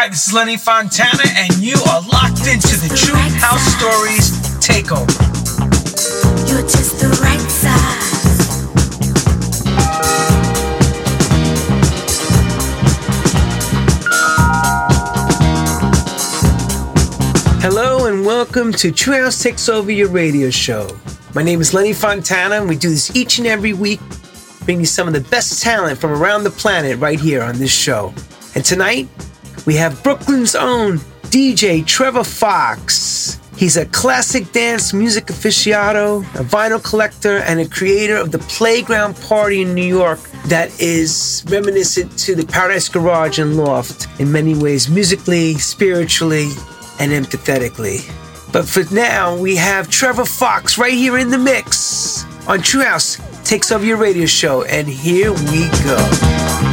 Hi, this is Lenny Fontana, and you are locked into the True House Stories Takeover. You're just the right size. Hello, and welcome to True House Takes Over Your Radio Show. My name is Lenny Fontana, and we do this each and every week, bringing some of the best talent from around the planet right here on this show. And tonight, we have Brooklyn's own DJ Trevor Fox. He's a classic dance music aficionado, a vinyl collector, and a creator of the Playground Party in New York that is reminiscent to the Paradise Garage and Loft in many ways, musically, spiritually, and empathetically. But for now, we have Trevor Fox right here in the mix on True House Takes Over Your Radio Show, and here we go.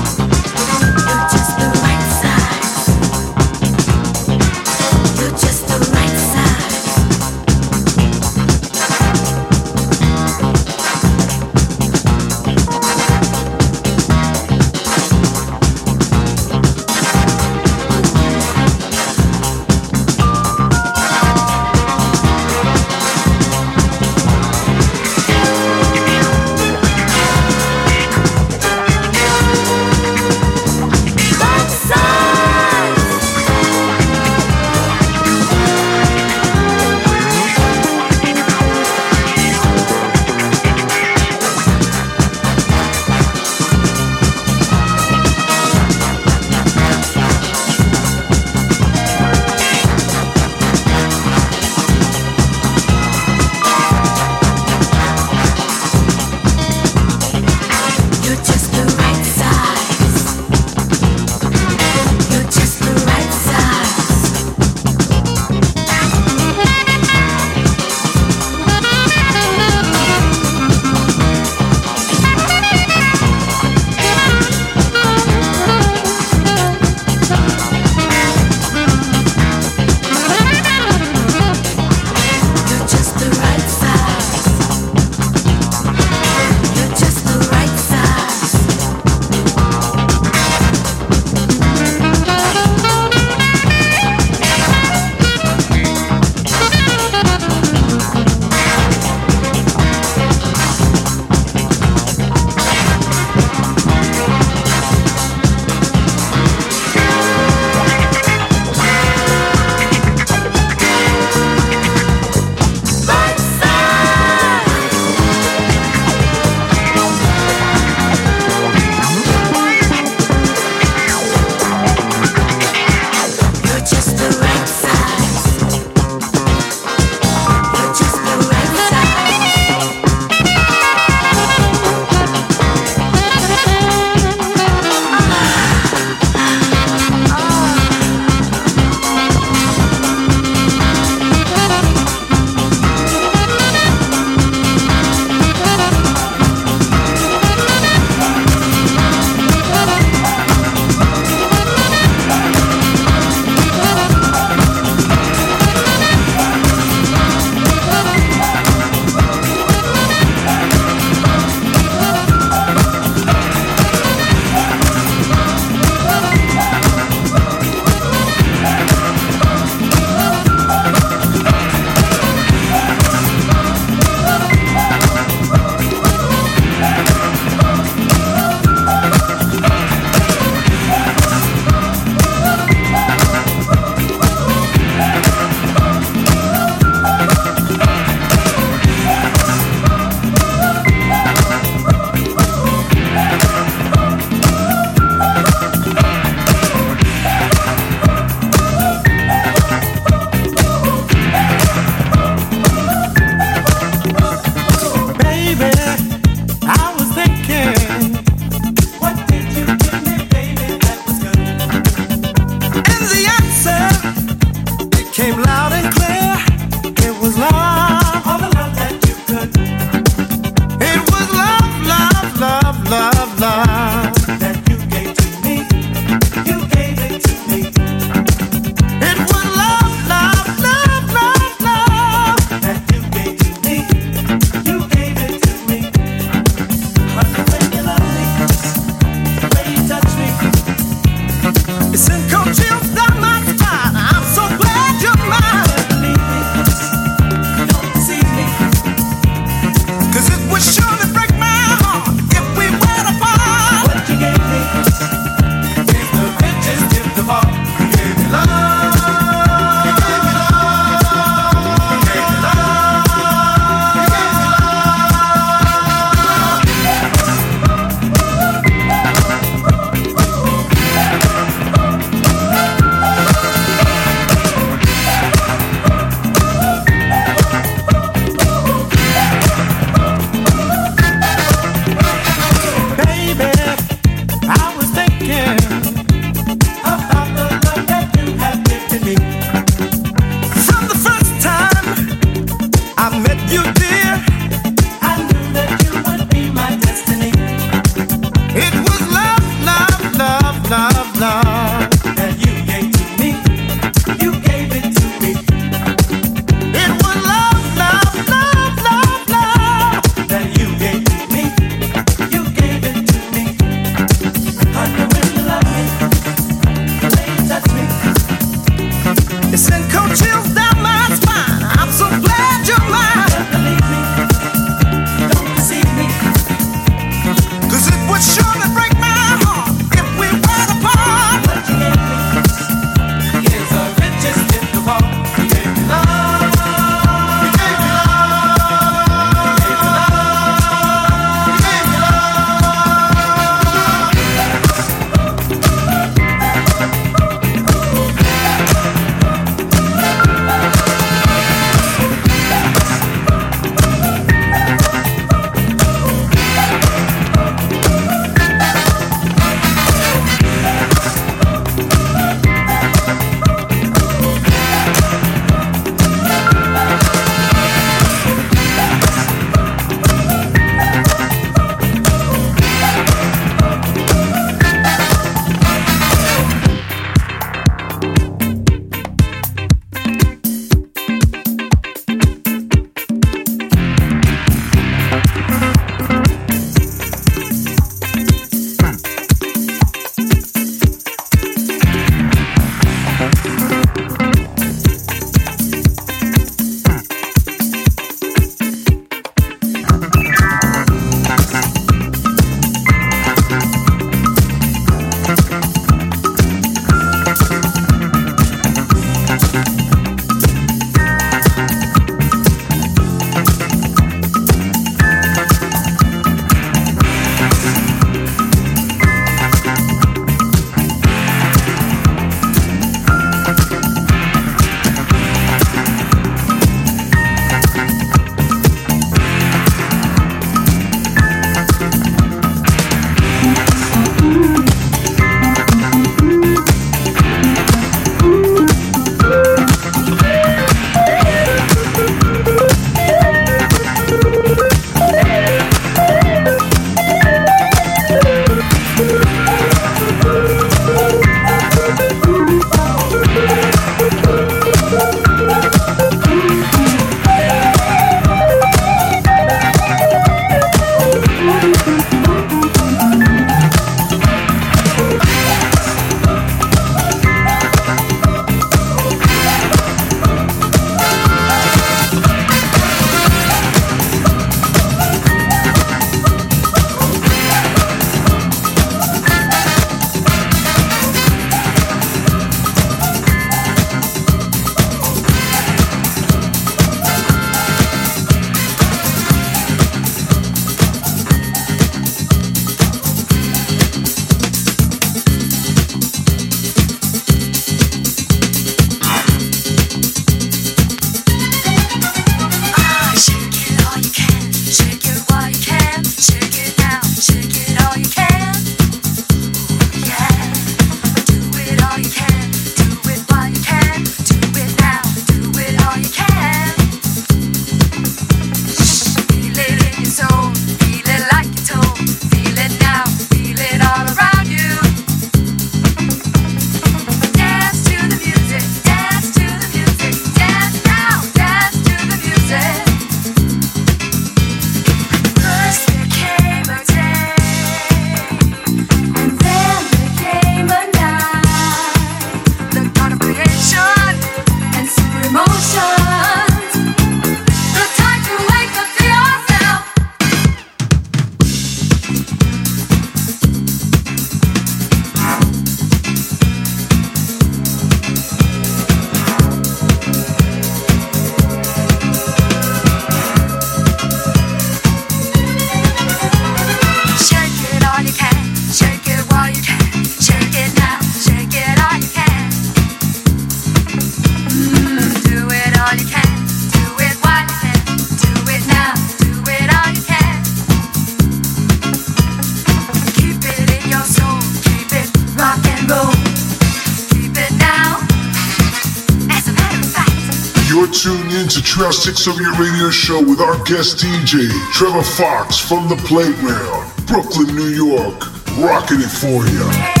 To True House Your Radio Show with our guest DJ, Trevor Fox from the Playground, Brooklyn, New York, rocking it for you.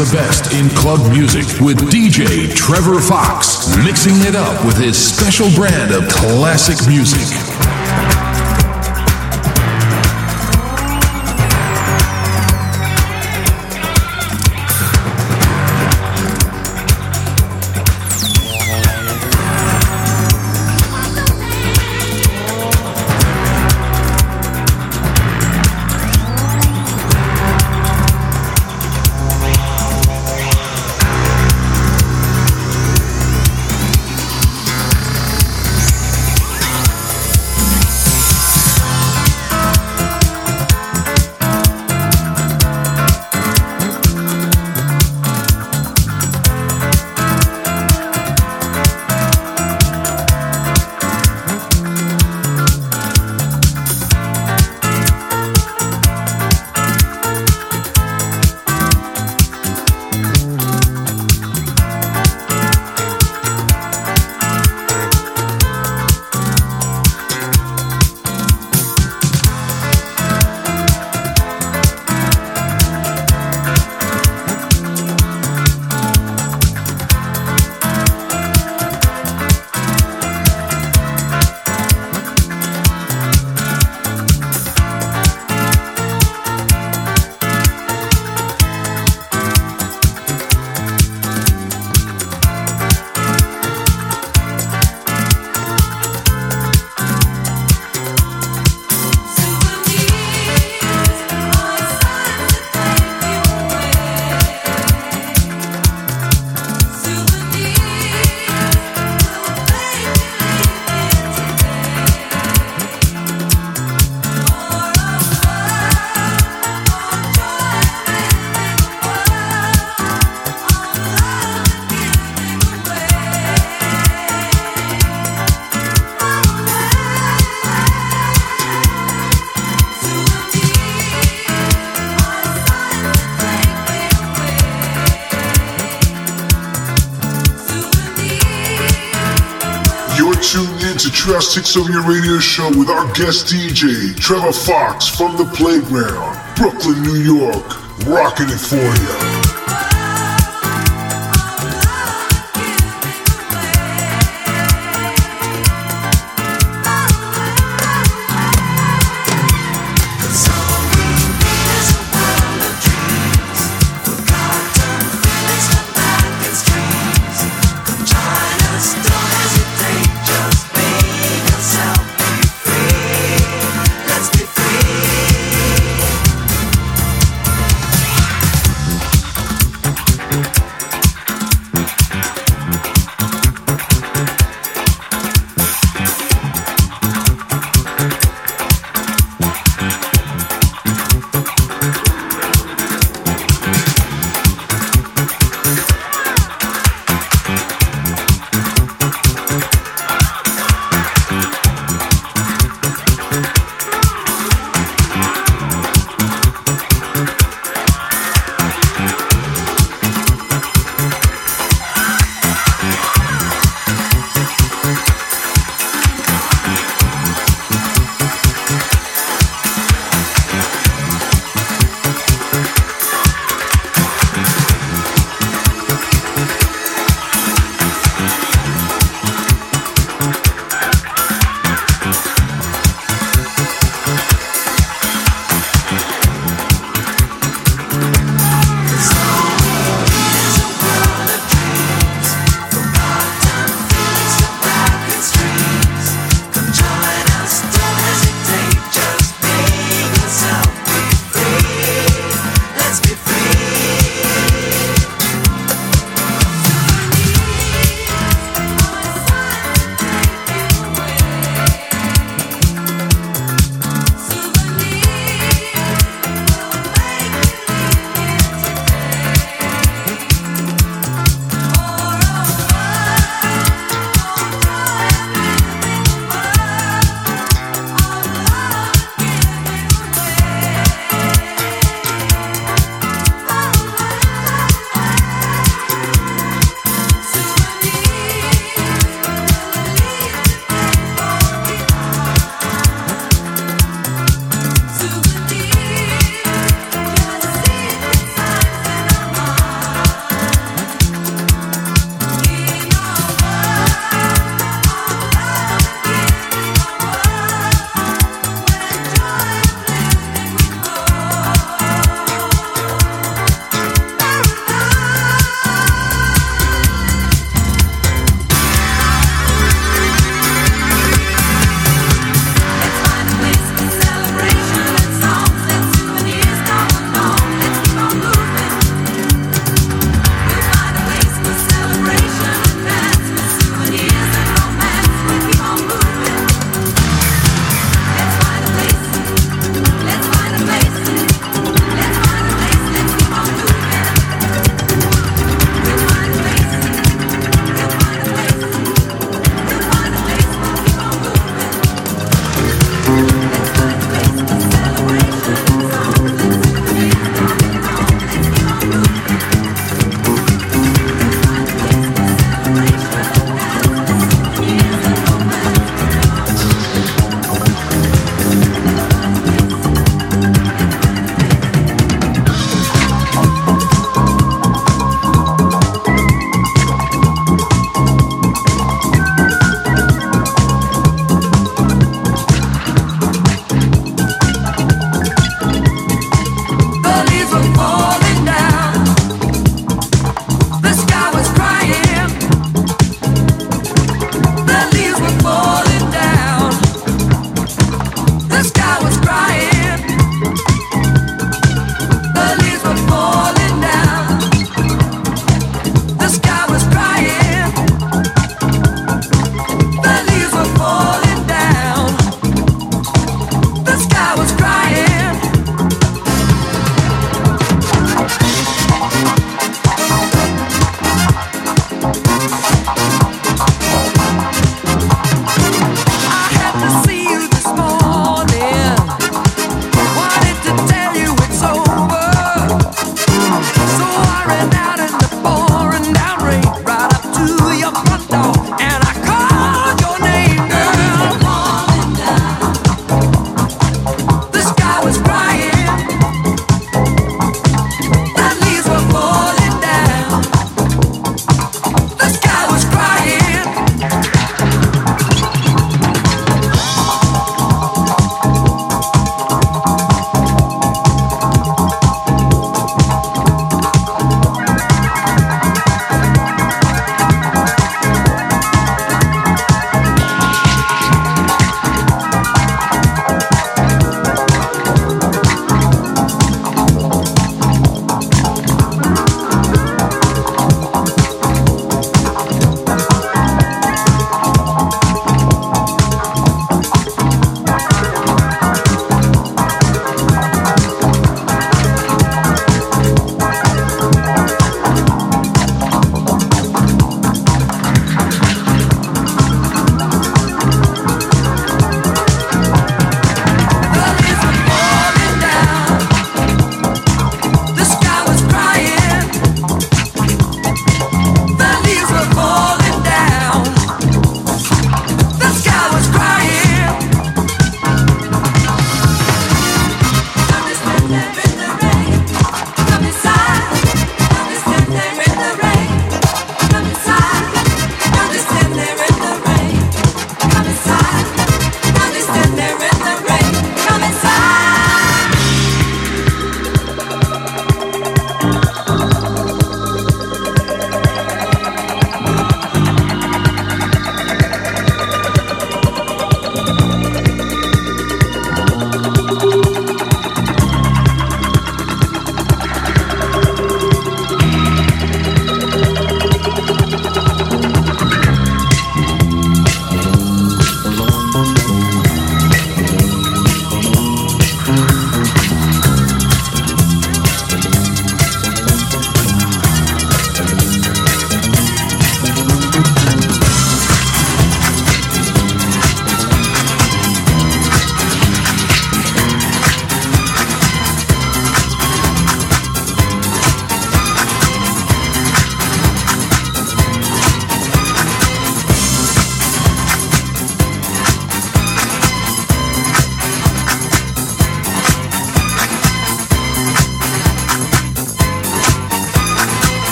The best in club music with DJ Trevor Fox, mixing it up with his special brand of classic music. Takes Over Your Radio Show with our guest DJ, Trevor Fox from the Playground, Brooklyn, New York, rocking it for you.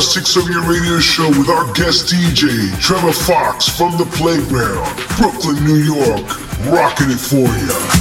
True House 670 radio show with our guest DJ, Trevor Fox from the Playground, Brooklyn, New York, rocking it for you.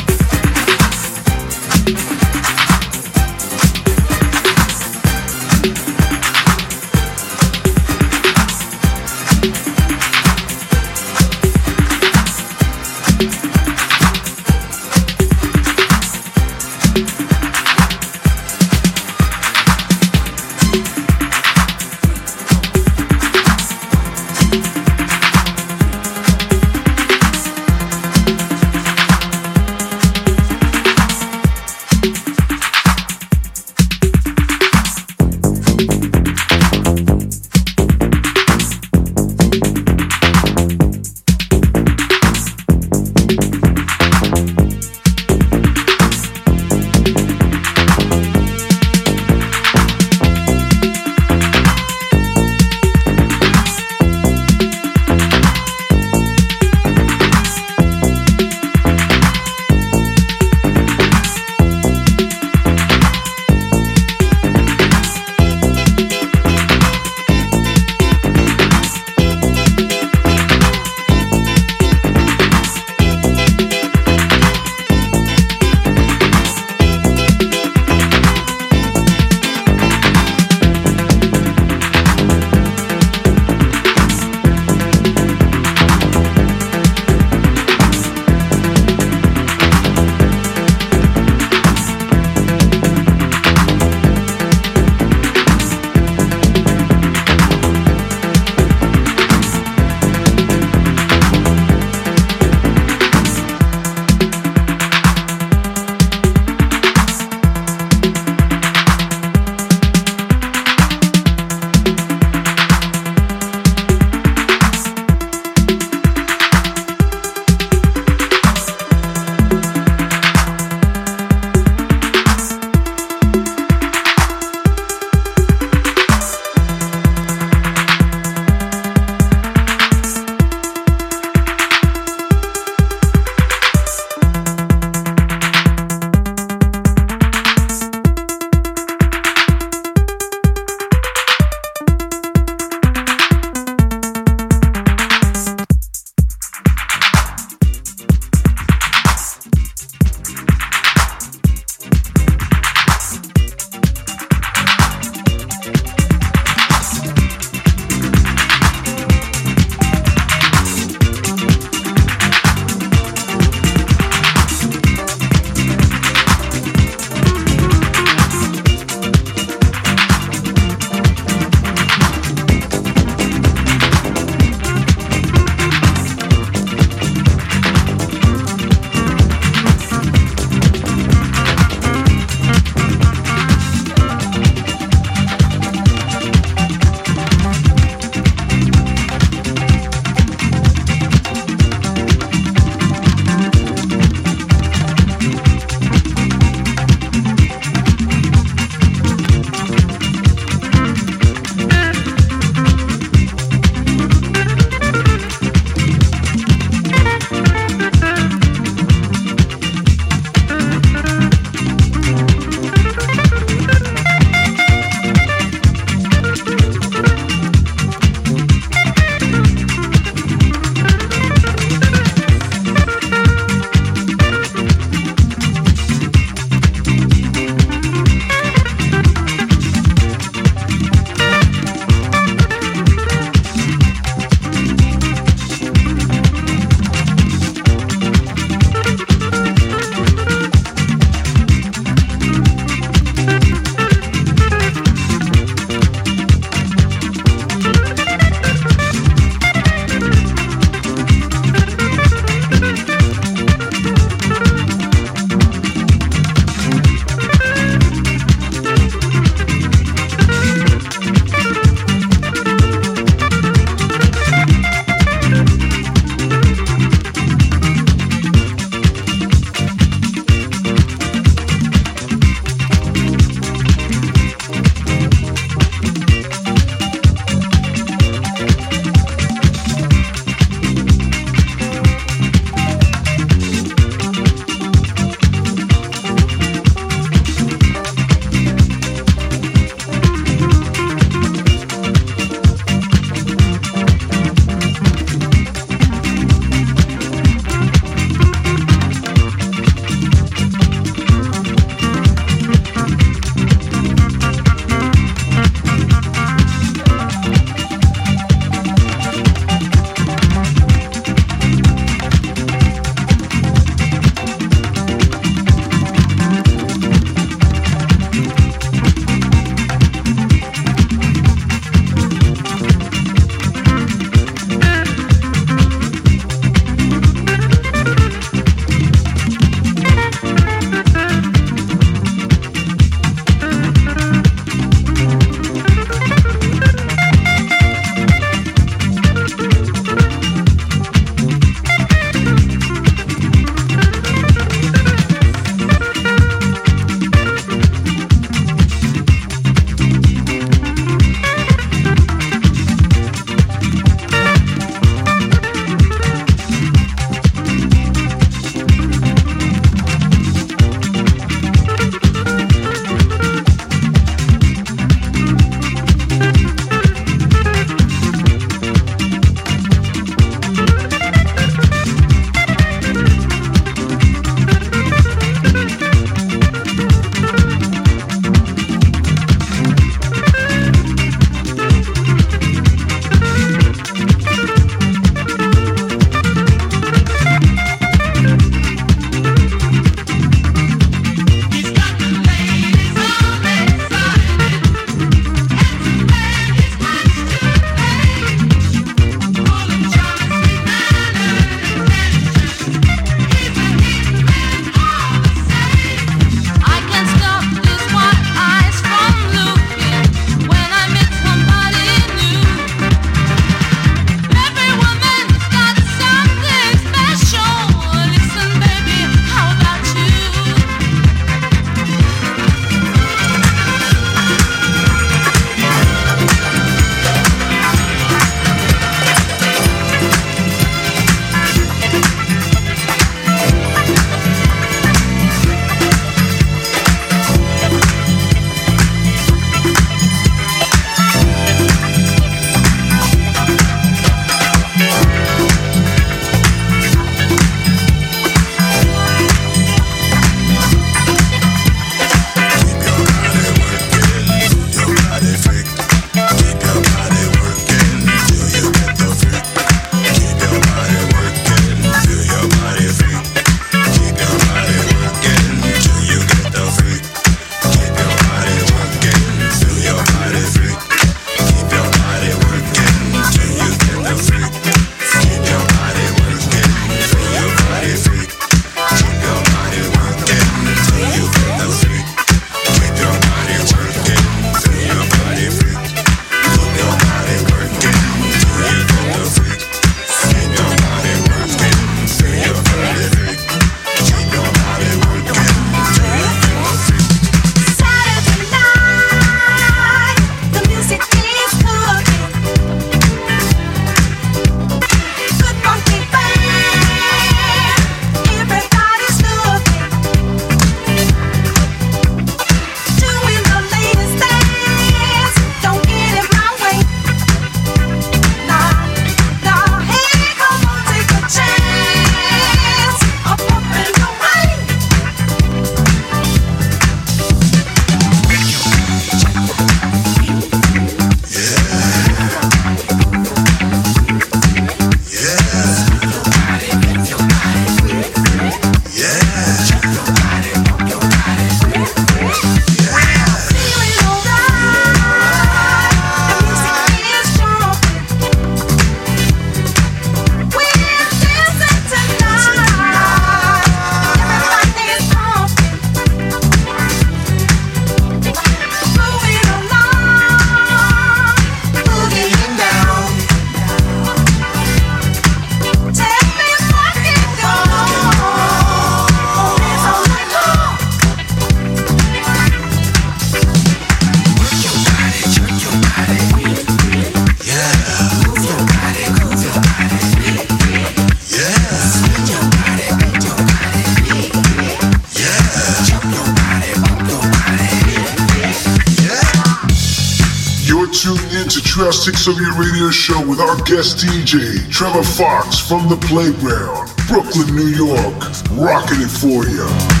Radio Show with our guest DJ, Trevor Fox from the Playground, Brooklyn, New York, rocking it for you.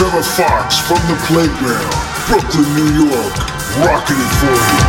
Trevor Fox from the Playground, Brooklyn, New York, rocking it for you.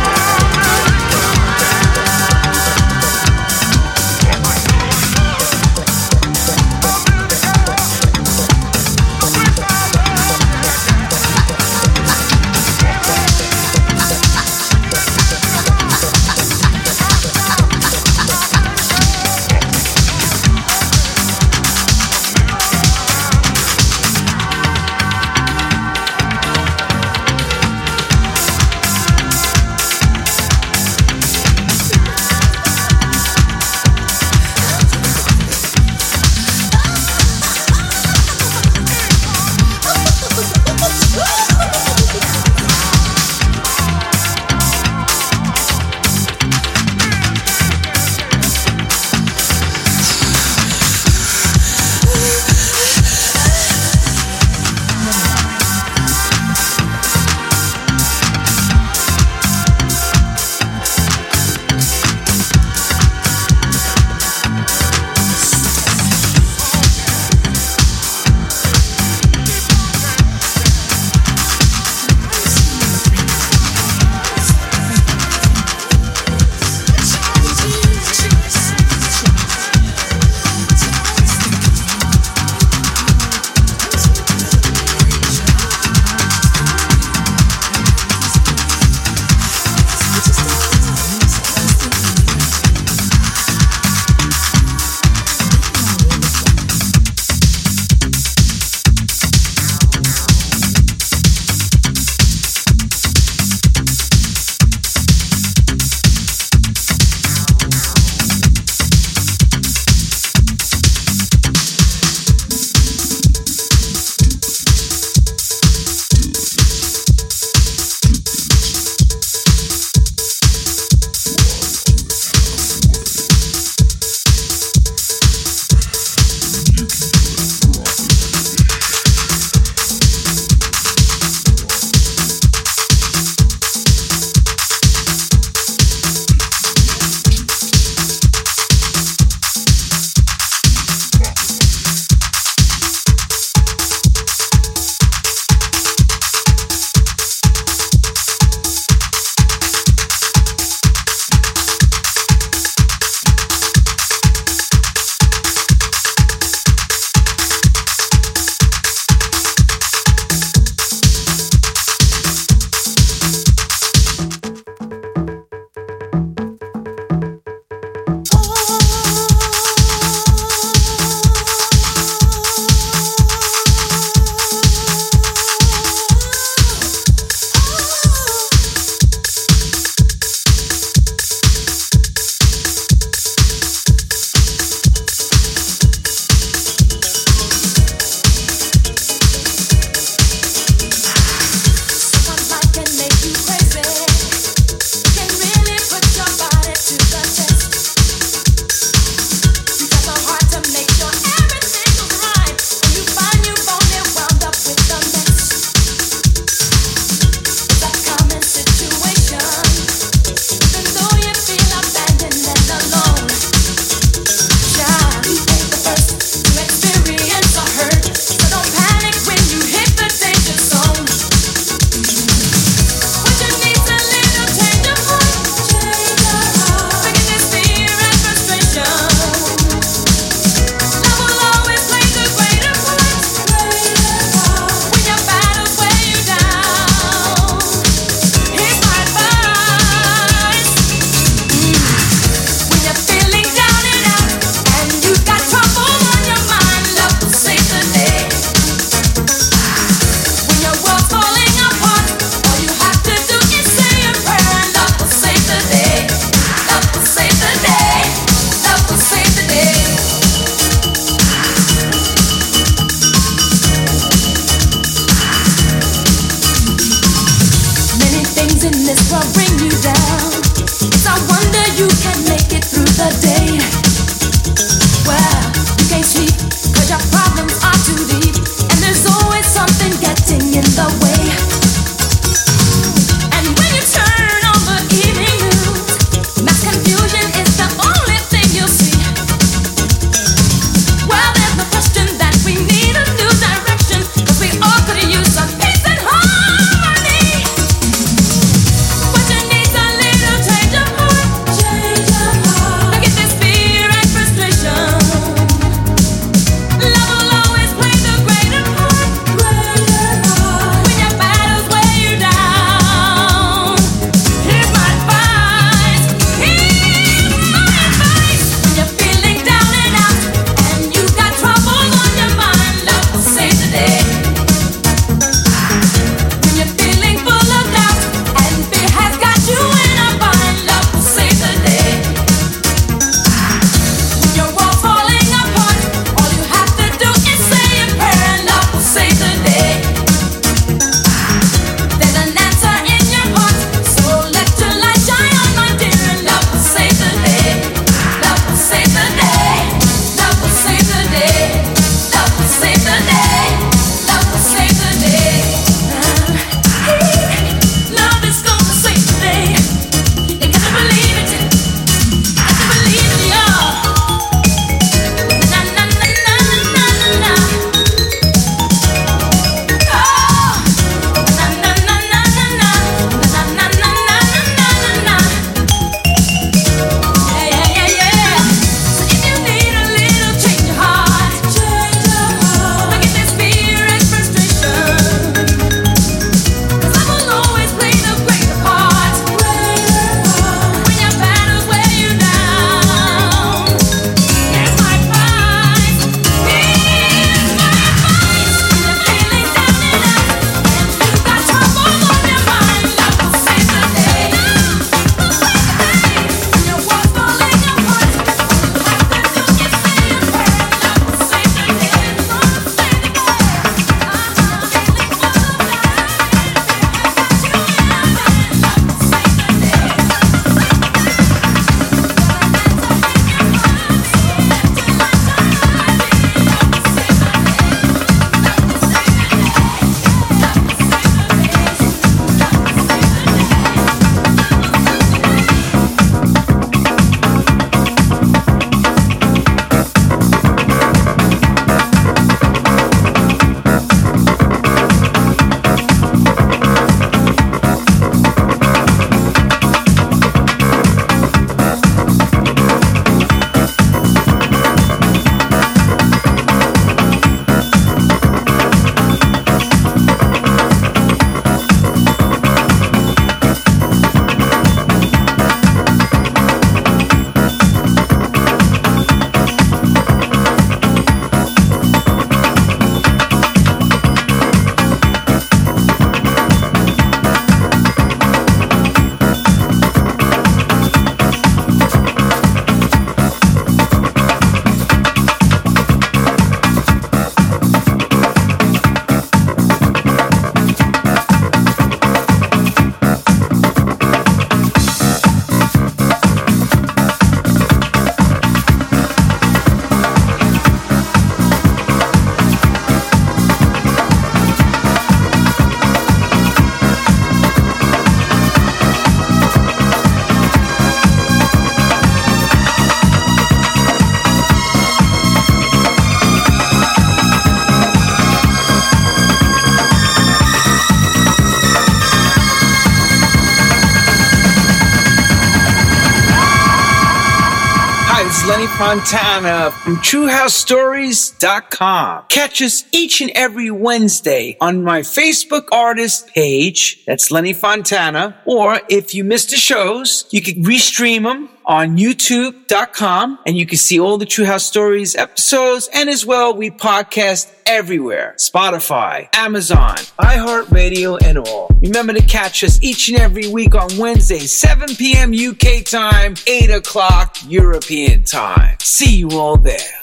Fontana from TrueHouseStories.com. Catch us each and every Wednesday on my Facebook artist page. That's Lenny Fontana. Or if you missed the shows, you can restream them on youtube.com and you can see all the True House Stories episodes. And as well, we podcast everywhere. Spotify, Amazon, iHeartRadio, and all. Remember to catch us each and every week on Wednesday, 7 p.m. UK time, 8 o'clock European time. See you all there.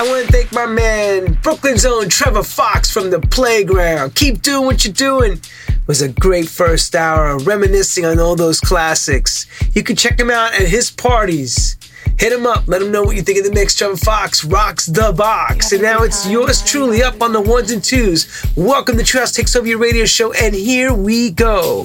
I want to thank my man, Brooklyn's own Trevor Fox from the playground. Keep doing what you're doing. It was a great first hour, reminiscing on all those classics. You can check him out at his parties. Hit him up, let him know what you think of the mix. Trevor Fox rocks the box. And now it's yours truly up on the ones and twos. Welcome to True House Takeover Your Radio Show, and here we go.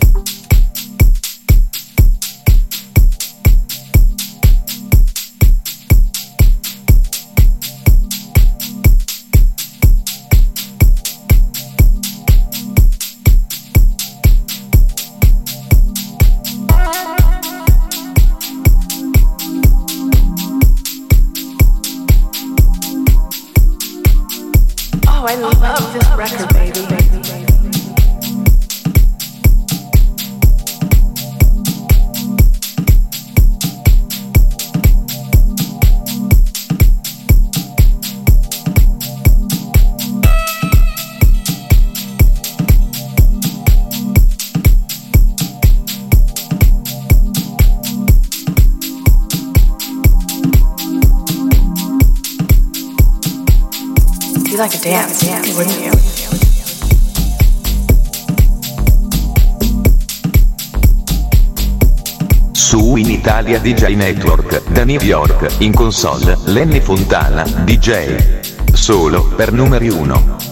Italia DJ Network, da New York, in console, Lenny Fontana, DJ. Solo per numeri 1.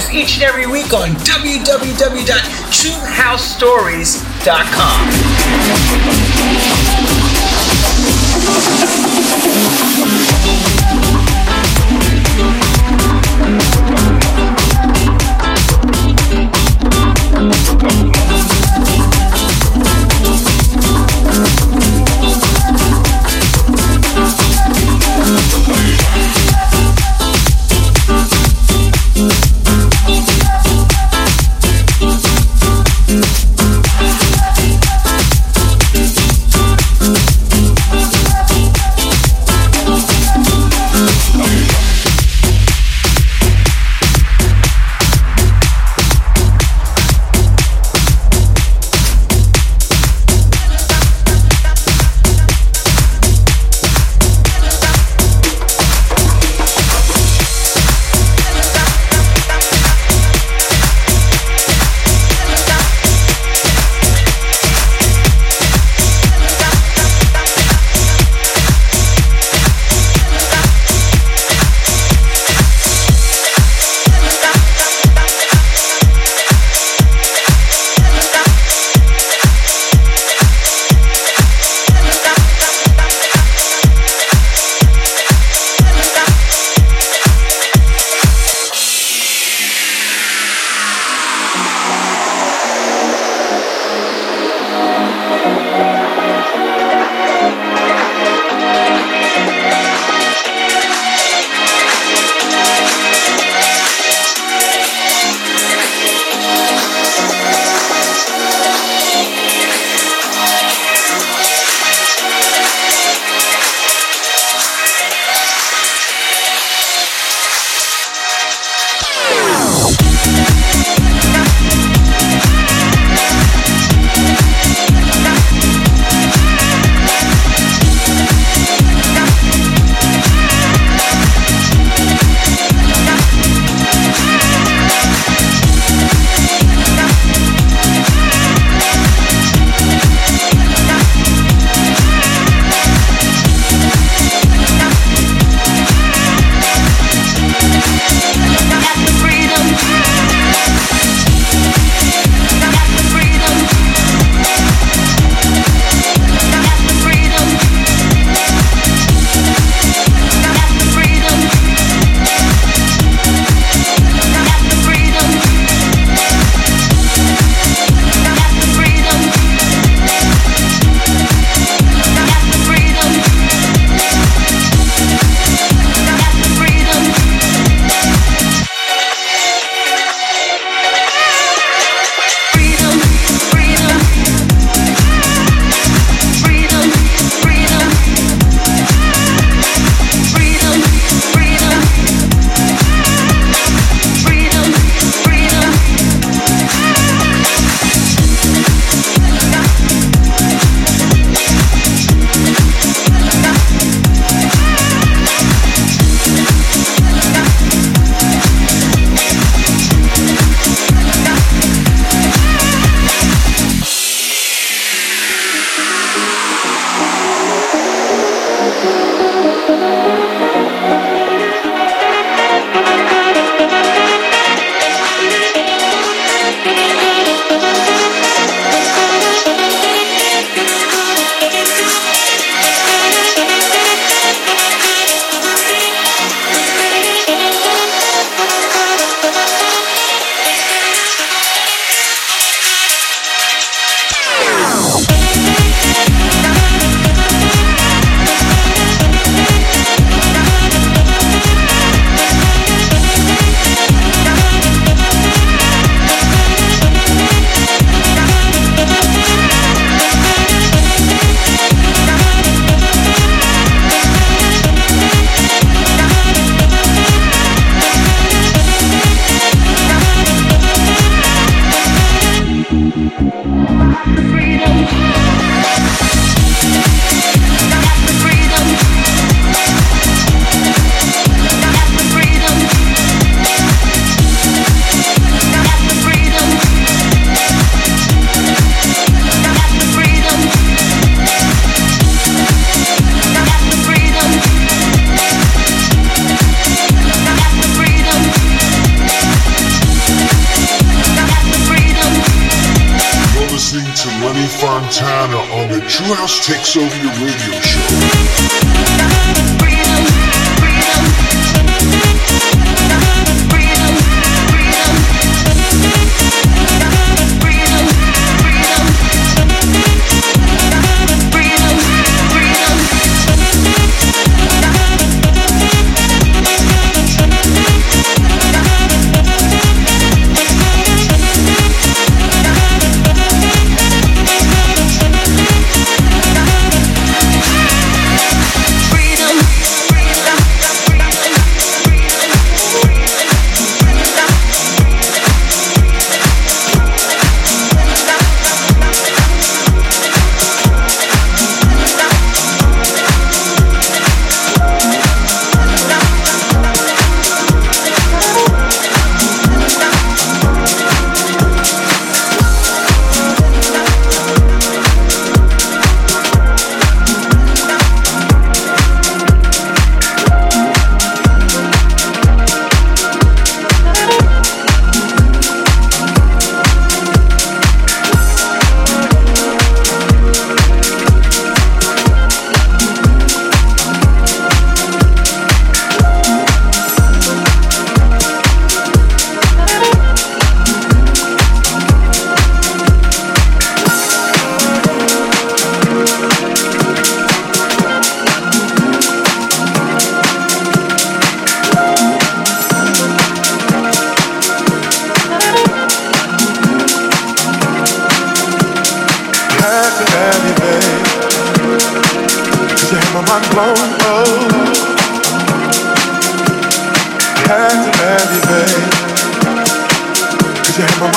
Us each and every week on www.truehousestories.com.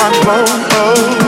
'Cause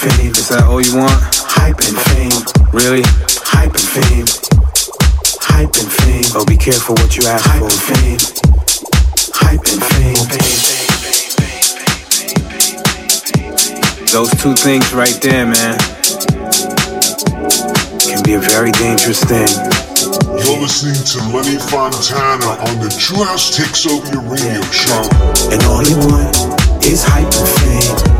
fame. Is that all you want? Hype and fame. Really? Hype and fame. Hype and fame. Oh, be careful what you ask Hype for. And fame. Hype and fame. Those two things right there, man, can be a very dangerous thing. You're listening to Lenny Fontana on the True House Takes Over Your Radio Show. And all you want is hype and fame.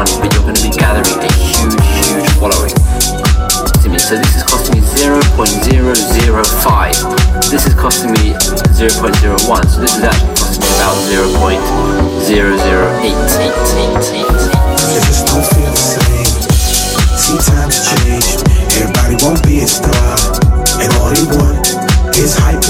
money, but you're going to be gathering a huge, huge following. So this is costing me 0.005. This is costing me 0.01. So this is actually costing me about 0.008. Everybody won't be a star, and all they want is hype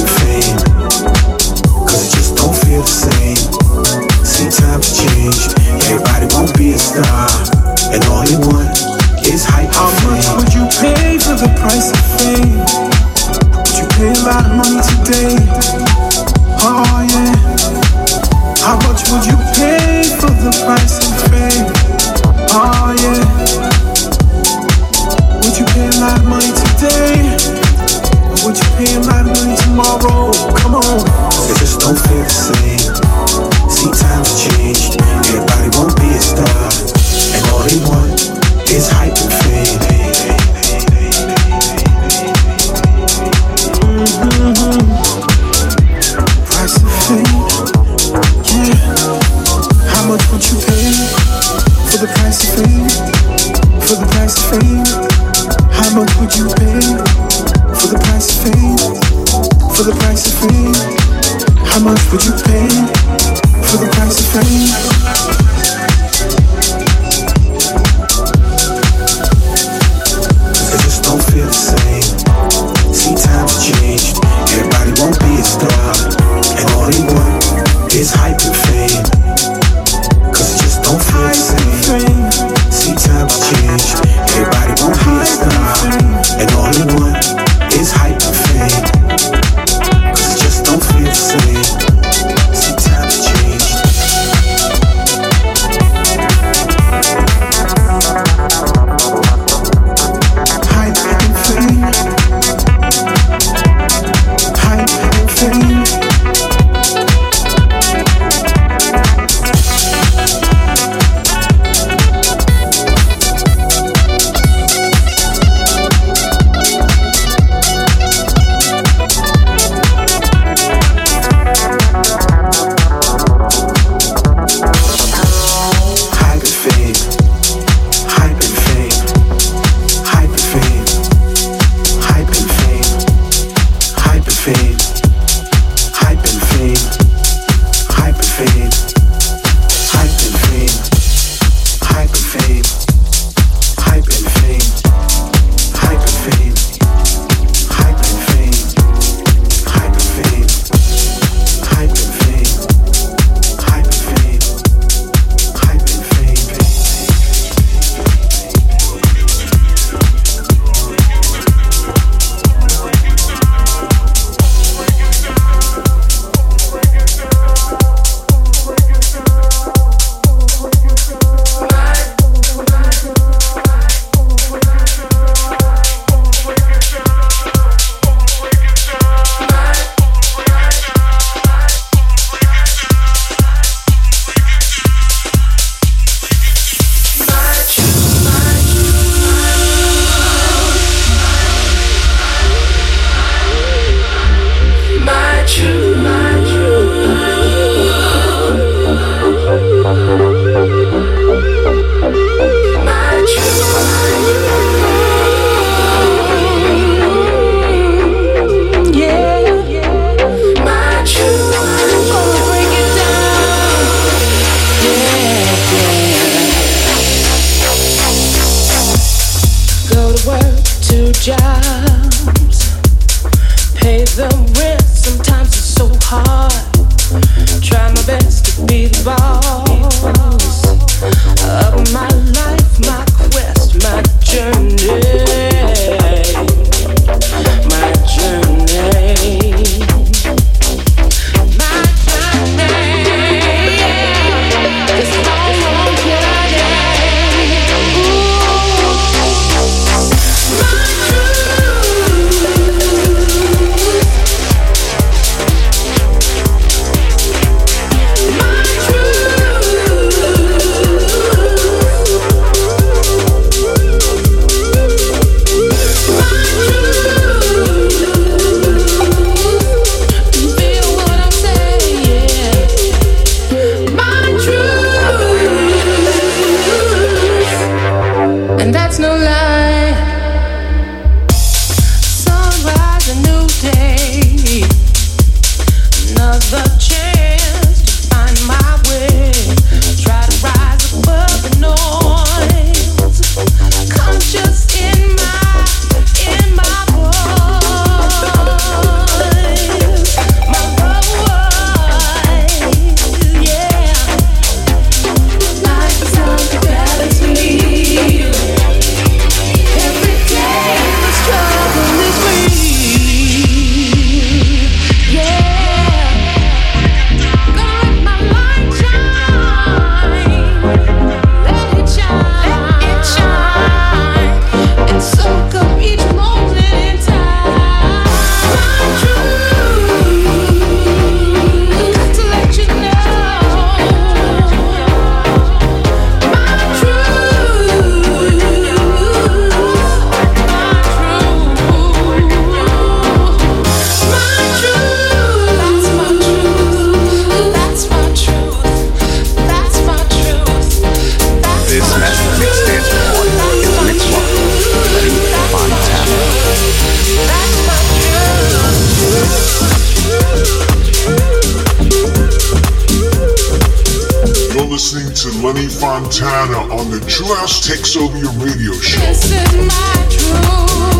Fontana on the True House Takes Over Your Radio Show. This is my Drew.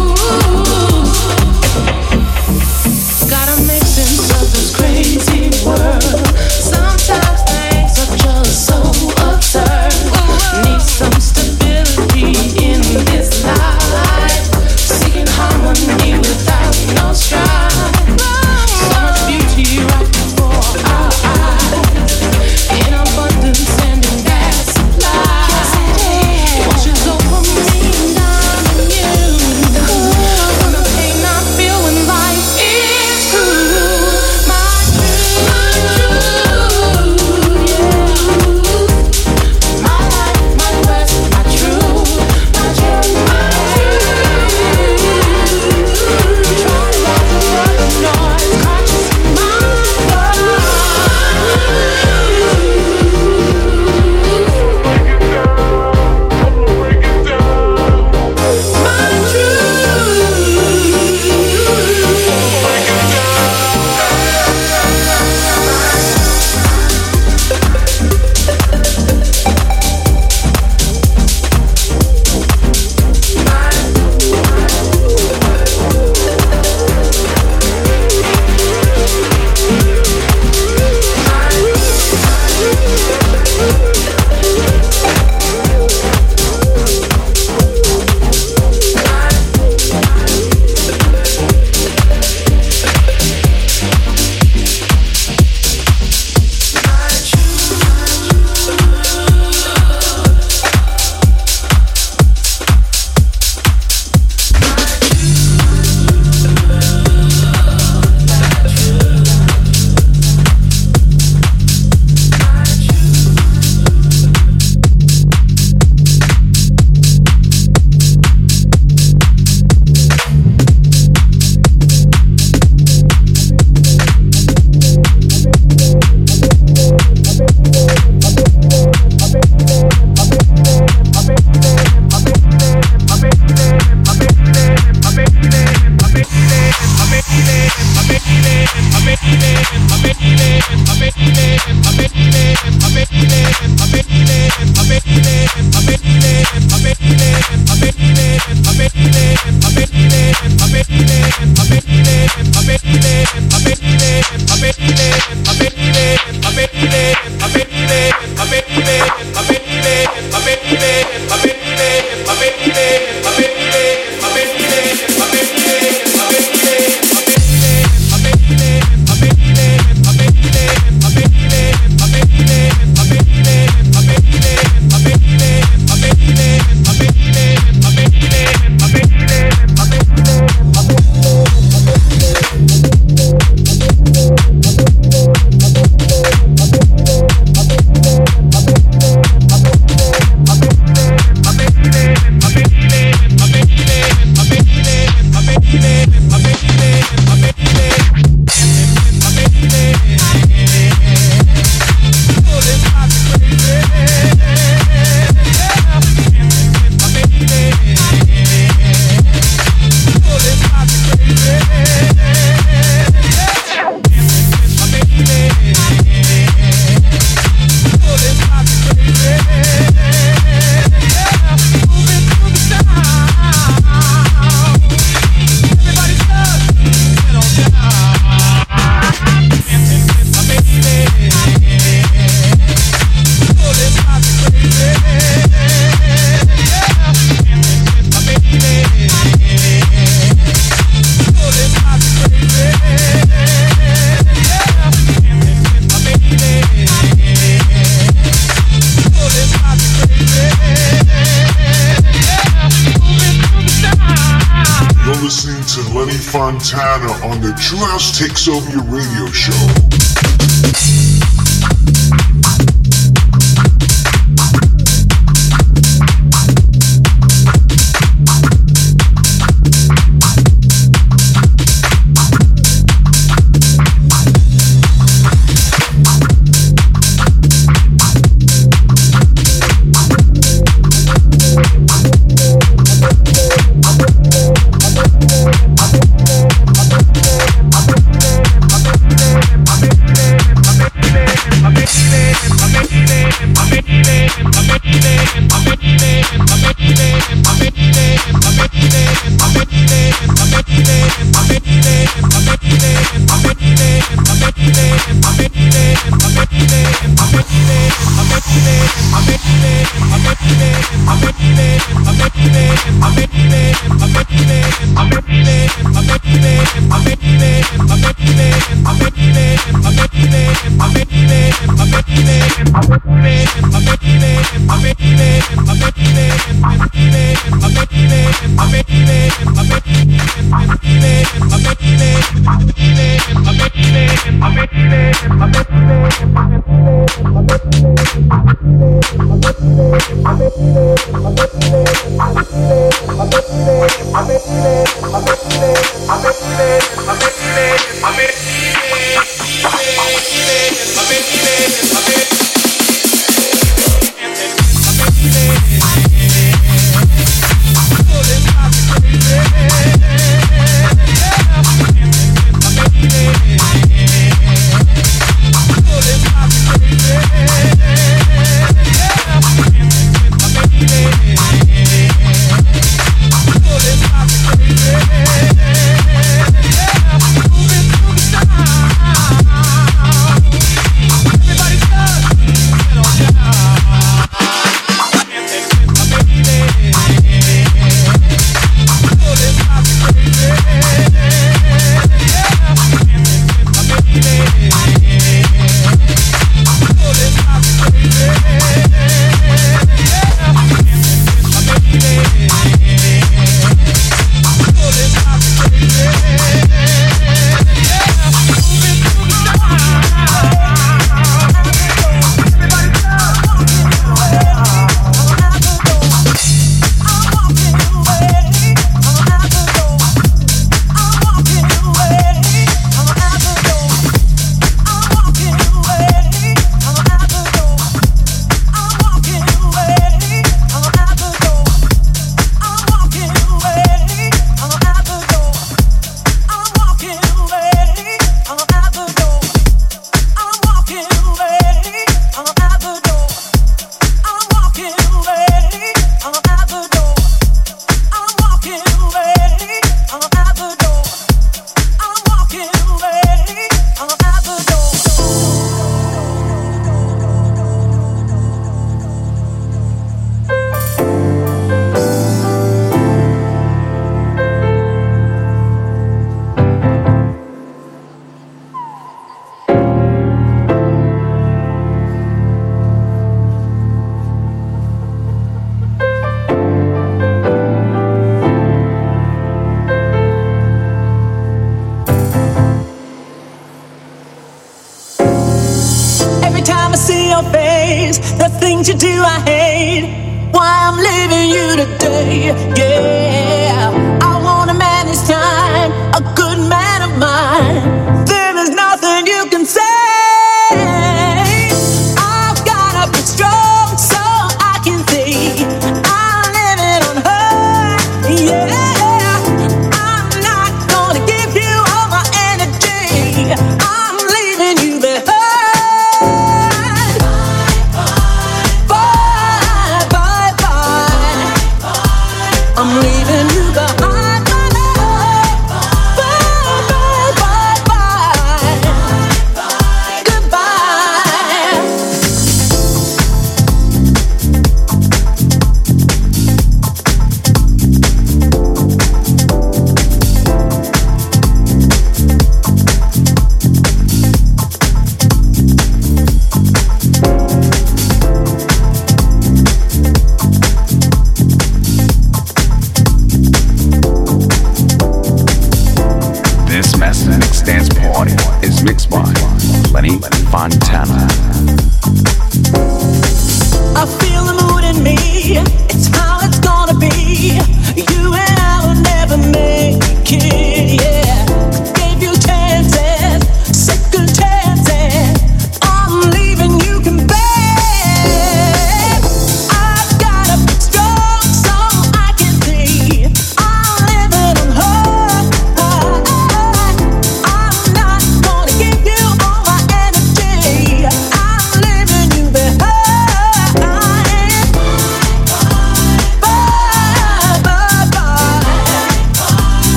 The House Takes Over Your Radio Show.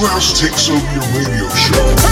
Rouse takes over your radio show.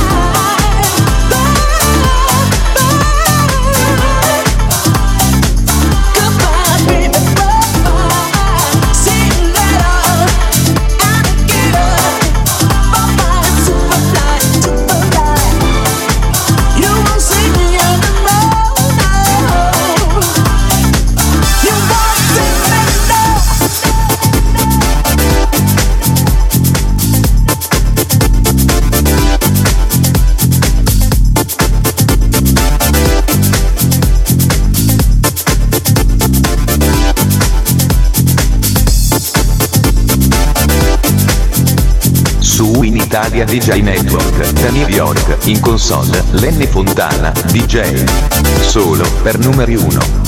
Sia DJ Network, da New York, in console, Lenny Fontana, DJ. Solo per numeri 1.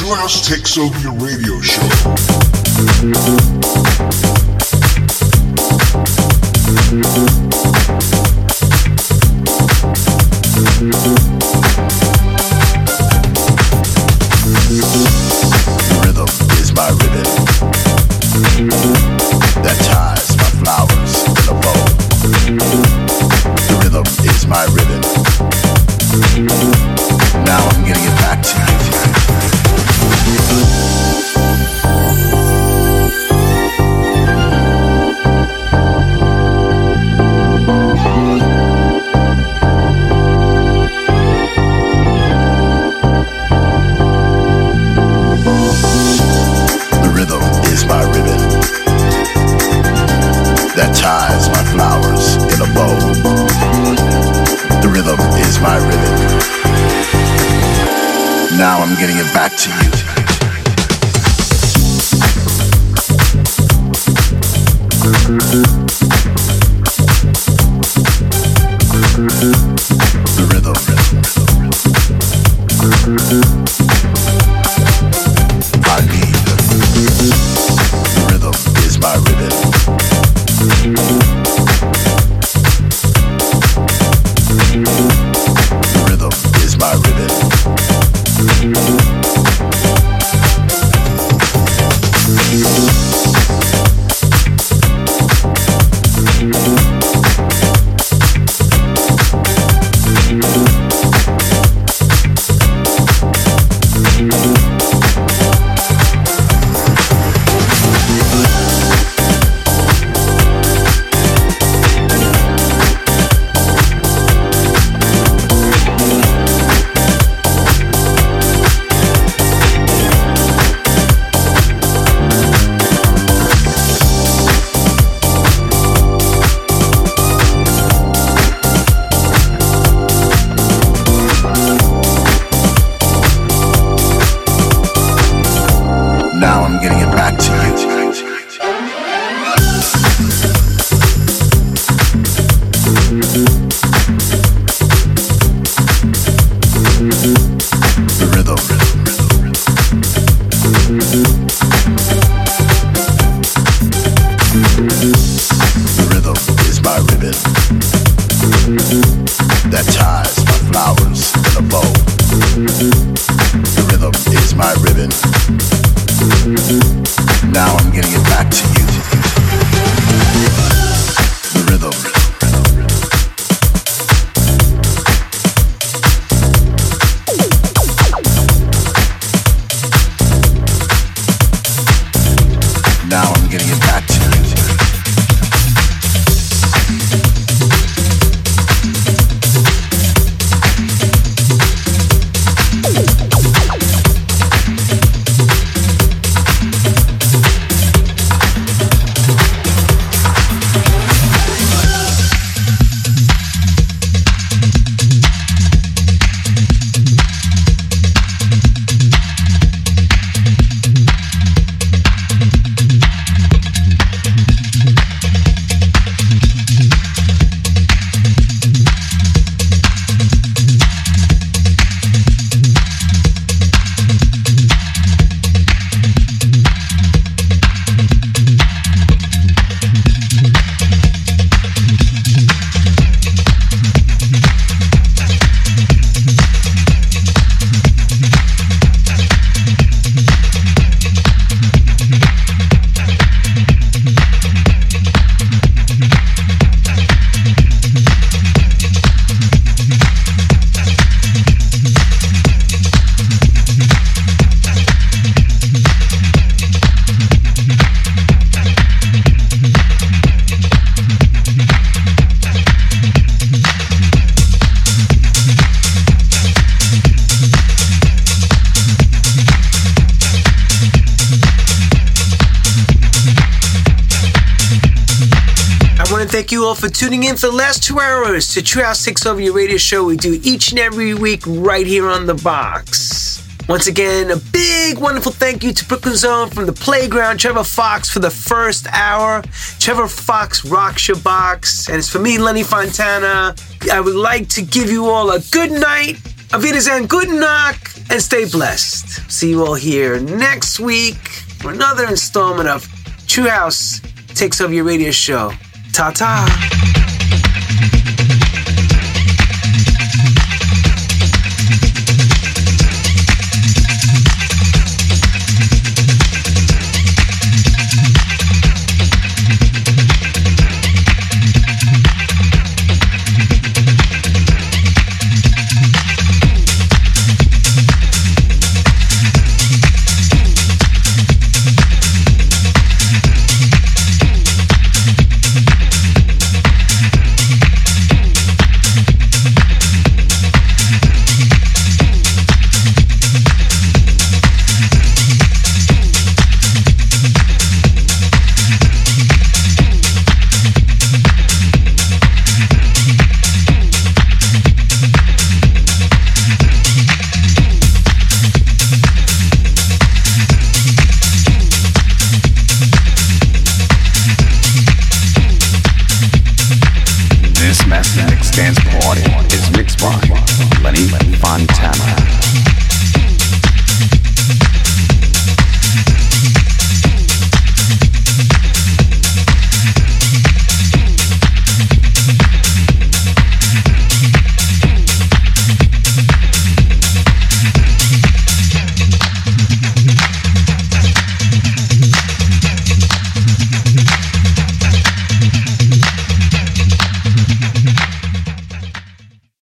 True House takes over your radio show. Tuning in for the last two hours to True House Takes Over Your Radio Show. We do each and every week right here on the box. Once again, a big, wonderful thank you to Brooklyn Zone from the Playground, Trevor Fox for the first hour. Trevor Fox rocks your box. And it's for me, Lenny Fontana. I would like to give you all a good night, a Wiedersehen, good knock, and stay blessed. See you all here next week for another installment of True House Takes Over Your Radio Show. Ta ta.